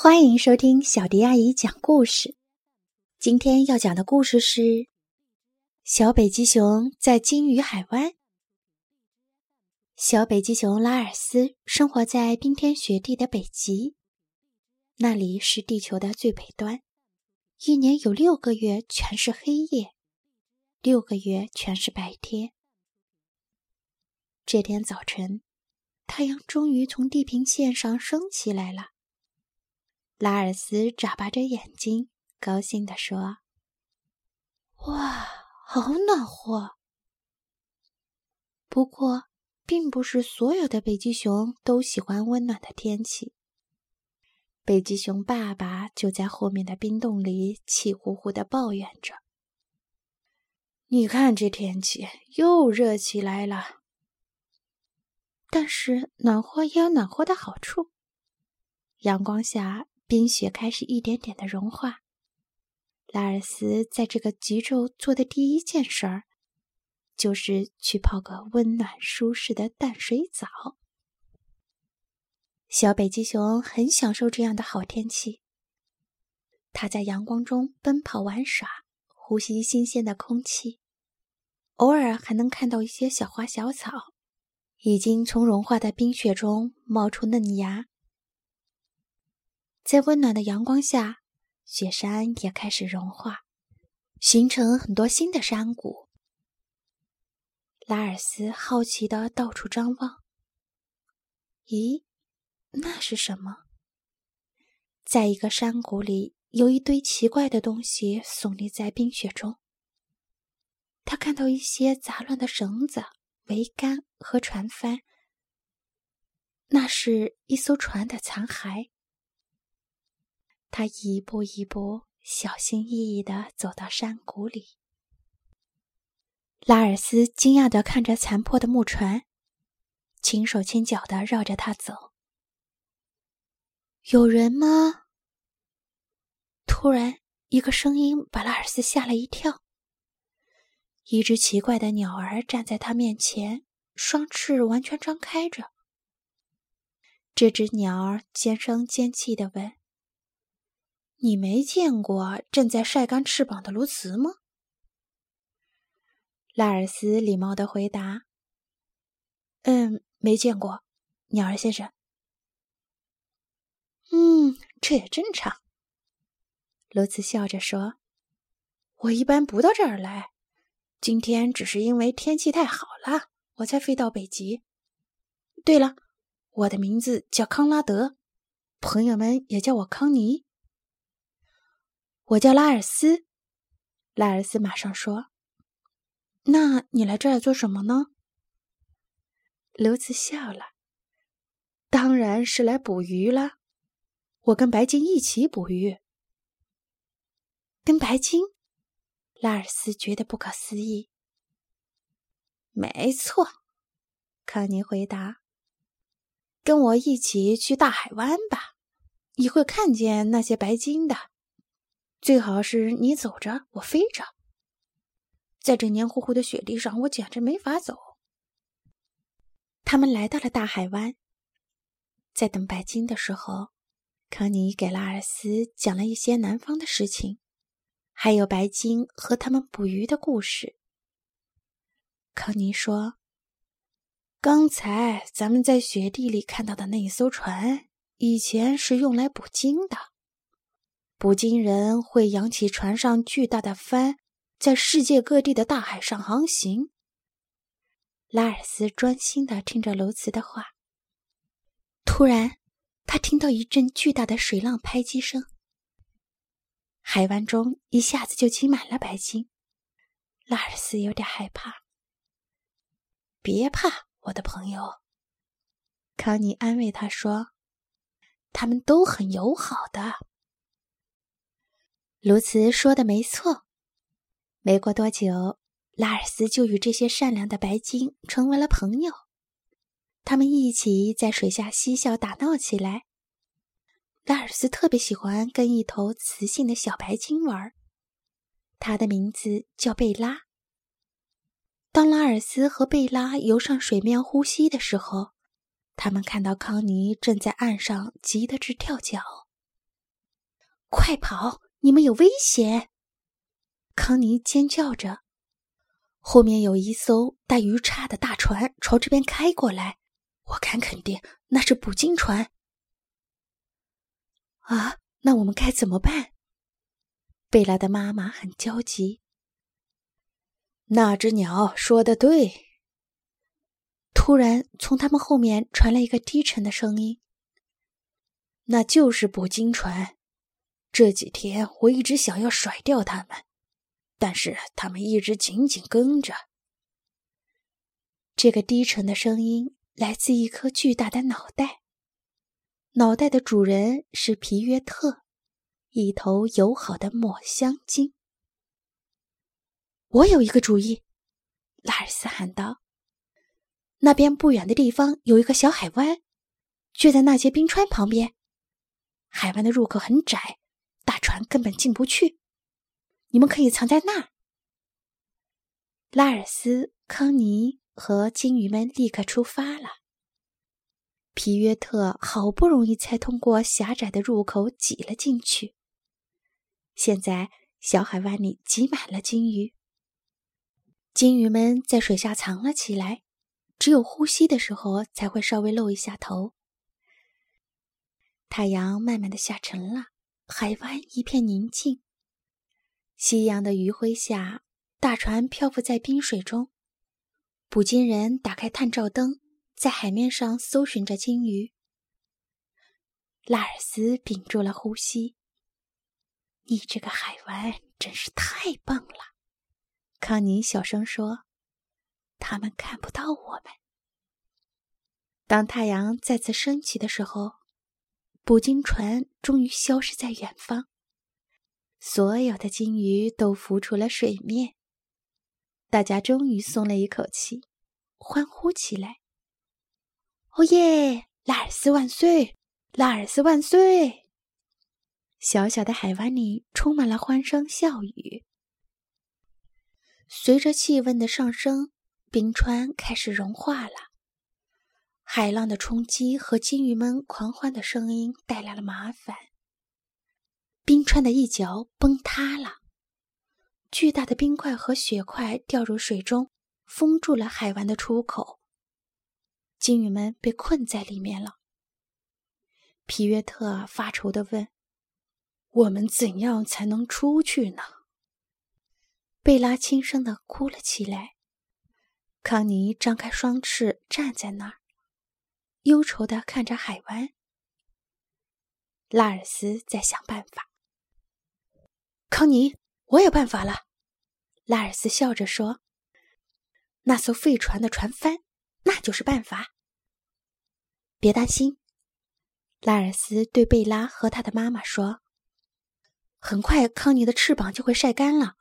欢迎收听小迪阿姨讲故事。今天要讲的故事是《小北极熊在鲸鱼海湾》。小北极熊拉尔斯生活在冰天雪地的北极，那里是地球的最北端，一年有六个月全是黑夜，六个月全是白天。这天早晨，太阳终于从地平线上升起来了。拉尔斯眨巴着眼睛，高兴地说：“哇，好暖和！”不过，并不是所有的北极熊都喜欢温暖的天气。北极熊爸爸就在后面的冰洞里气呼呼地抱怨着：“你看，这天气又热起来了。”但是，暖和也有暖和的好处。阳光下。冰雪开始一点点的融化。拉尔斯在这个极昼做的第一件事儿，就是去泡个温暖舒适的淡水澡。小北极熊很享受这样的好天气。它在阳光中奔跑玩耍，呼吸新鲜的空气，偶尔还能看到一些小花小草，已经从融化的冰雪中冒出嫩芽。在温暖的阳光下，雪山也开始融化，形成很多新的山谷。拉尔斯好奇的到处张望。咦，那是什么？在一个山谷里，有一堆奇怪的东西耸立在冰雪中。他看到一些杂乱的绳子、桅杆和船帆，那是一艘船的残骸。他一步一步小心翼翼地走到山谷里。拉尔斯惊讶地看着残破的木船，轻手轻脚地绕着他走。有人吗？突然，一个声音把拉尔斯吓了一跳。一只奇怪的鸟儿站在他面前，双翅完全张开着。这只鸟儿尖声尖气地问。你没见过正在晒干翅膀的鸬鹚吗？拉尔斯礼貌的回答：“嗯，没见过，鸟儿先生。”“嗯，这也正常。”鸬鹚笑着说：“我一般不到这儿来，今天只是因为天气太好了，我才飞到北极。对了，我的名字叫康拉德，朋友们也叫我康尼。”我叫拉尔斯，拉尔斯马上说：“那你来这儿做什么呢？”鸬鹚笑了：“当然是来捕鱼了。我跟白鲸一起捕鱼。”跟白鲸？拉尔斯觉得不可思议。没错，康尼回答：“跟我一起去大海湾吧，你会看见那些白鲸的。”最好是你走着，我飞着。在这黏糊糊的雪地上，我简直没法走。他们来到了大海湾，在等白鲸的时候，康妮给拉尔斯讲了一些南方的事情，还有白鲸和他们捕鱼的故事。康妮说：“刚才咱们在雪地里看到的那一艘船，以前是用来捕鲸的。”捕鲸人会扬起船上巨大的帆，在世界各地的大海上航行。拉尔斯专心的听着鸬鹚的话。突然，他听到一阵巨大的水浪拍击声，海湾中一下子就挤满了白鲸。拉尔斯有点害怕。别怕，我的朋友，康妮安慰他说：“他们都很友好的。”卢茨说的没错。没过多久，拉尔斯就与这些善良的白鲸成为了朋友。他们一起在水下嬉笑打闹起来。拉尔斯特别喜欢跟一头雌性的小白鲸玩，它的名字叫贝拉。当拉尔斯和贝拉游上水面呼吸的时候，他们看到康妮正在岸上急得直跳脚。快跑！你们有危险！”康妮尖叫着。后面有一艘带鱼叉的大船朝这边开过来，我敢肯定那是捕鲸船。啊，那我们该怎么办？贝拉的妈妈很焦急。那只鸟说的对。突然，从他们后面传来一个低沉的声音：“那就是捕鲸船。这几天我一直想要甩掉他们，但是他们一直紧紧跟着。”这个低沉的声音来自一颗巨大的脑袋。脑袋的主人是皮约特，一头友好的抹香鲸。我有一个主意，拉尔斯喊道。那边不远的地方有一个小海湾，就在那些冰川旁边。海湾的入口很窄，船根本进不去。你们可以藏在那儿。拉尔斯、康尼和鲸鱼们立刻出发了。皮约特好不容易才通过狭窄的入口挤了进去。现在小海湾里挤满了鲸鱼，鲸鱼们在水下藏了起来。只有呼吸的时候才会稍微露一下头。太阳慢慢的下沉了，海湾一片宁静。夕阳的余晖下，大船漂浮在冰水中。捕鲸人打开探照灯，在海面上搜寻着鲸鱼。拉尔斯屏住了呼吸。你这个海湾真是太棒了，康妮小声说。他们看不到我们。当太阳再次升起的时候，捕鲸船终于消失在远方，所有的鲸鱼都浮出了水面。大家终于松了一口气，欢呼起来：“哦耶！拉尔斯万岁！拉尔斯万岁！”小小的海湾里充满了欢声笑语。随着气温的上升。冰川开始融化了，海浪的冲击和鲸鱼们狂欢的声音带来了麻烦。冰川的一角崩塌了，巨大的冰块和雪块掉入水中，封住了海湾的出口。鲸鱼们被困在里面了。皮约特发愁地问：“我们怎样才能出去呢？”贝拉轻声地哭了起来。康妮张开双翅站在那儿，忧愁的看着海湾。拉尔斯在想办法。康妮，我有办法了。拉尔斯笑着说：“那艘废船的船帆，那就是办法。”别担心，拉尔斯对贝拉和他的妈妈说：“很快，康妮的翅膀就会晒干了，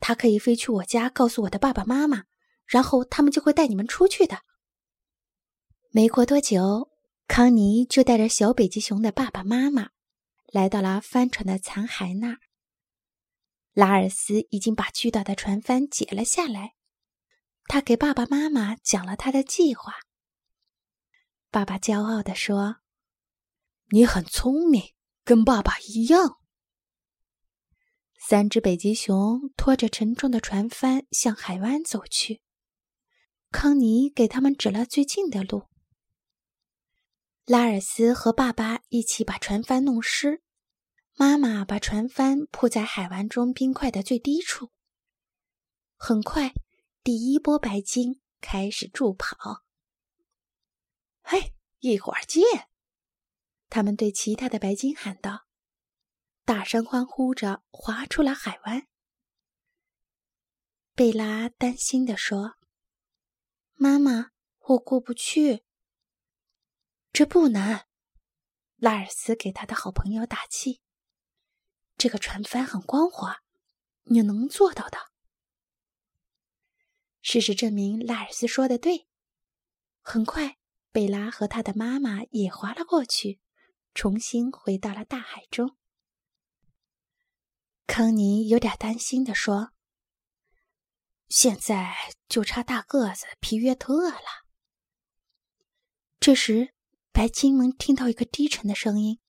它可以飞去我家，告诉我的爸爸妈妈。”然后他们就会带你们出去的。没过多久，康妮就带着小北极熊的爸爸妈妈来到了帆船的残骸那儿。拉尔斯已经把巨大的船帆解了下来，他给爸爸妈妈讲了他的计划。爸爸骄傲地说：“你很聪明，跟爸爸一样。”三只北极熊拖着沉重的船帆向海湾走去。康妮给他们指了最近的路。拉尔斯和爸爸一起把船帆弄湿，妈妈把船帆铺在海湾中冰块的最低处。很快，第一波白鲸开始助跑。嘿，一会儿见！他们对其他的白鲸喊道，大声欢呼着划出了海湾。贝拉担心地说。妈妈，我过不去。这不难，拉尔斯给他的好朋友打气。这个船帆很光滑，你能做到的。事实证明，拉尔斯说的对。很快，贝拉和他的妈妈也划了过去，重新回到了大海中。康妮有点担心的说。现在就差大个子皮约特了。这时，白鲸们听到一个低沉的声音：“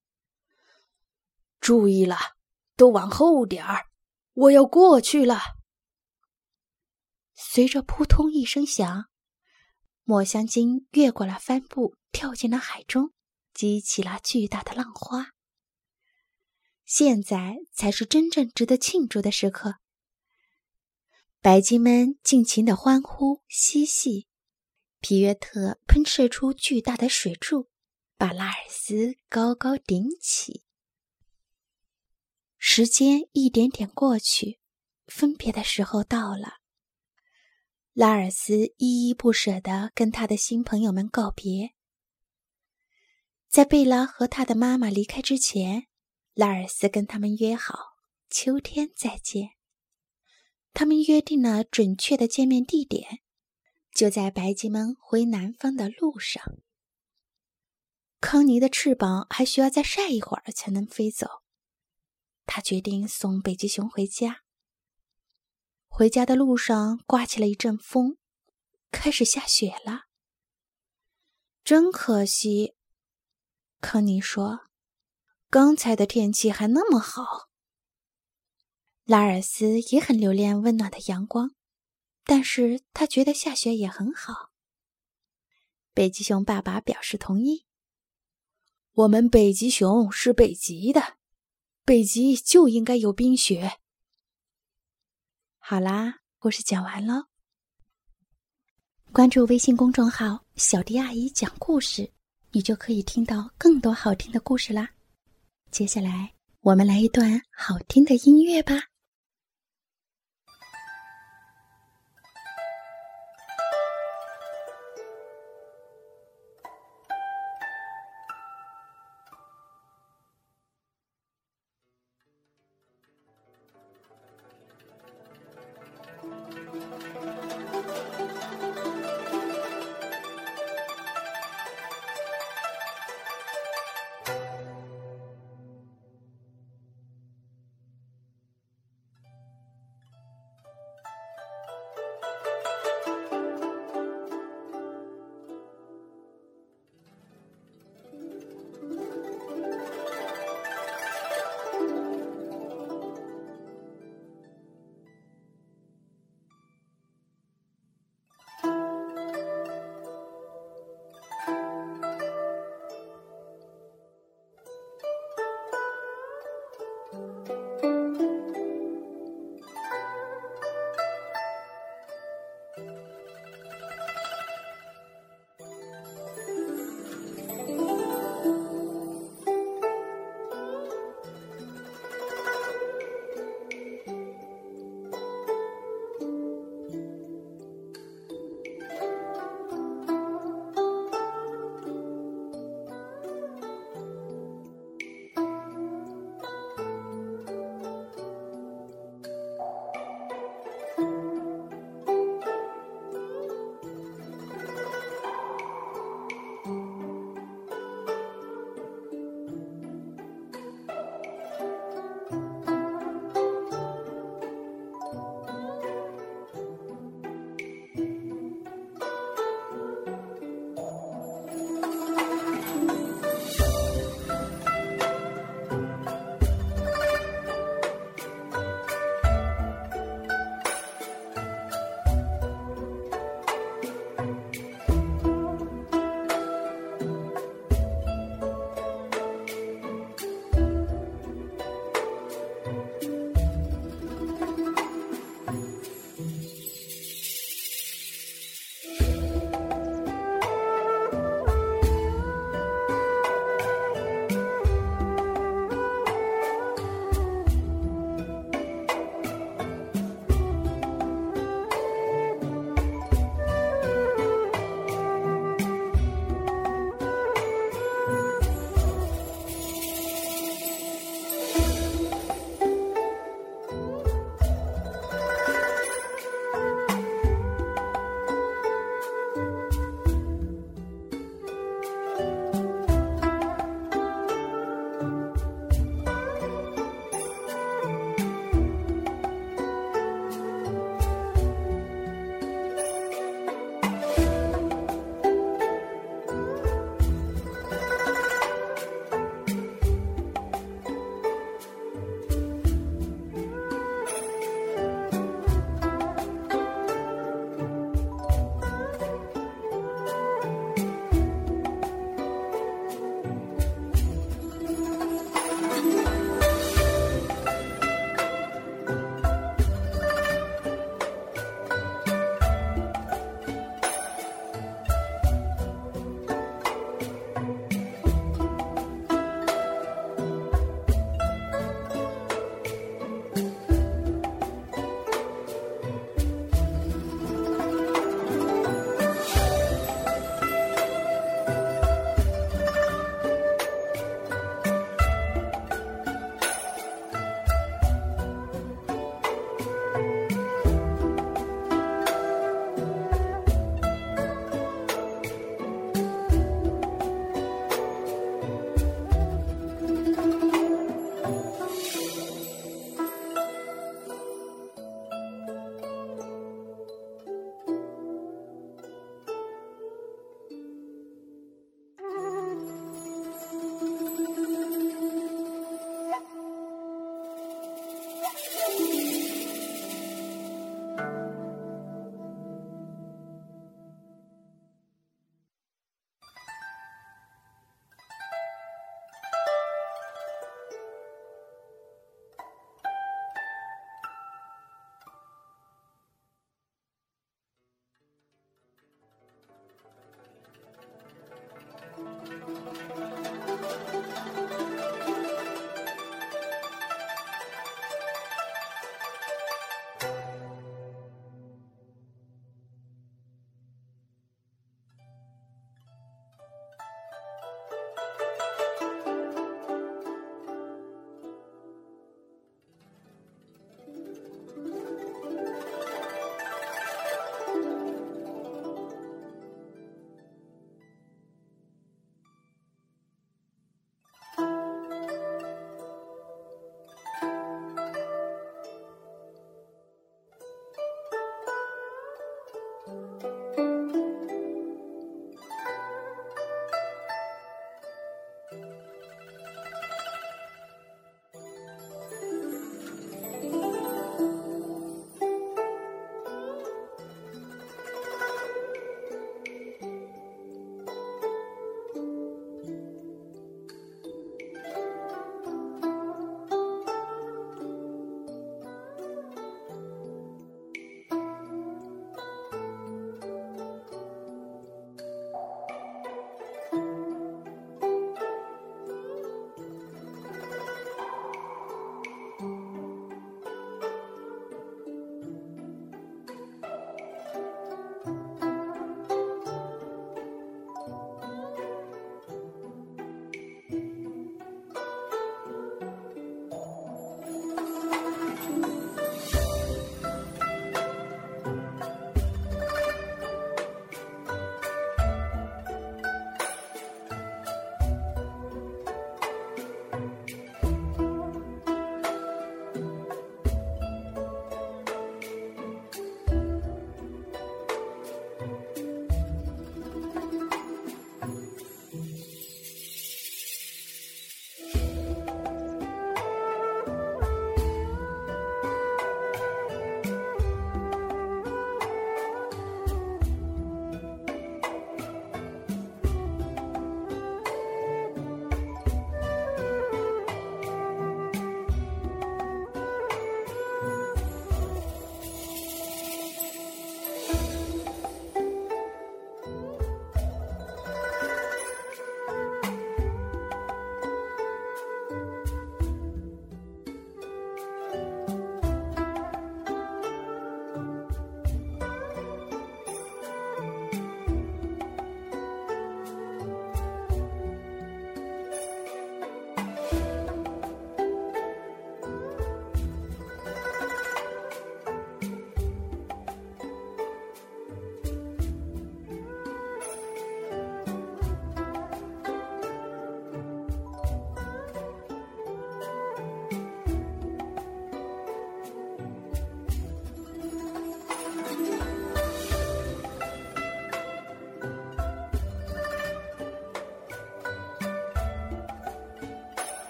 注意了，都往后点儿，我要过去了。随着扑通一声响，墨香鲸越过了帆布，跳进了海中，激起了巨大的浪花。现在才是真正值得庆祝的时刻。白鲸们尽情的欢呼嬉戏，皮约特喷射出巨大的水柱，把拉尔斯高高顶起。时间一点点过去，分别的时候到了。拉尔斯依依不舍地跟他的新朋友们告别。在贝拉和他的妈妈离开之前，拉尔斯跟他们约好秋天再见。他们约定了准确的见面地点，就在白吉们回南方的路上。康妮的翅膀还需要再晒一会儿才能飞走。他决定送北极熊回家。回家的路上刮起了一阵风，开始下雪了。真可惜，康妮说：“刚才的天气还那么好。”拉尔斯也很留恋温暖的阳光，但是他觉得下雪也很好。北极熊爸爸表示同意。我们北极熊是北极的，北极就应该有冰雪。好啦，故事讲完喽。关注微信公众号“小迪阿姨讲故事”，你就可以听到更多好听的故事啦。接下来，我们来一段好听的音乐吧。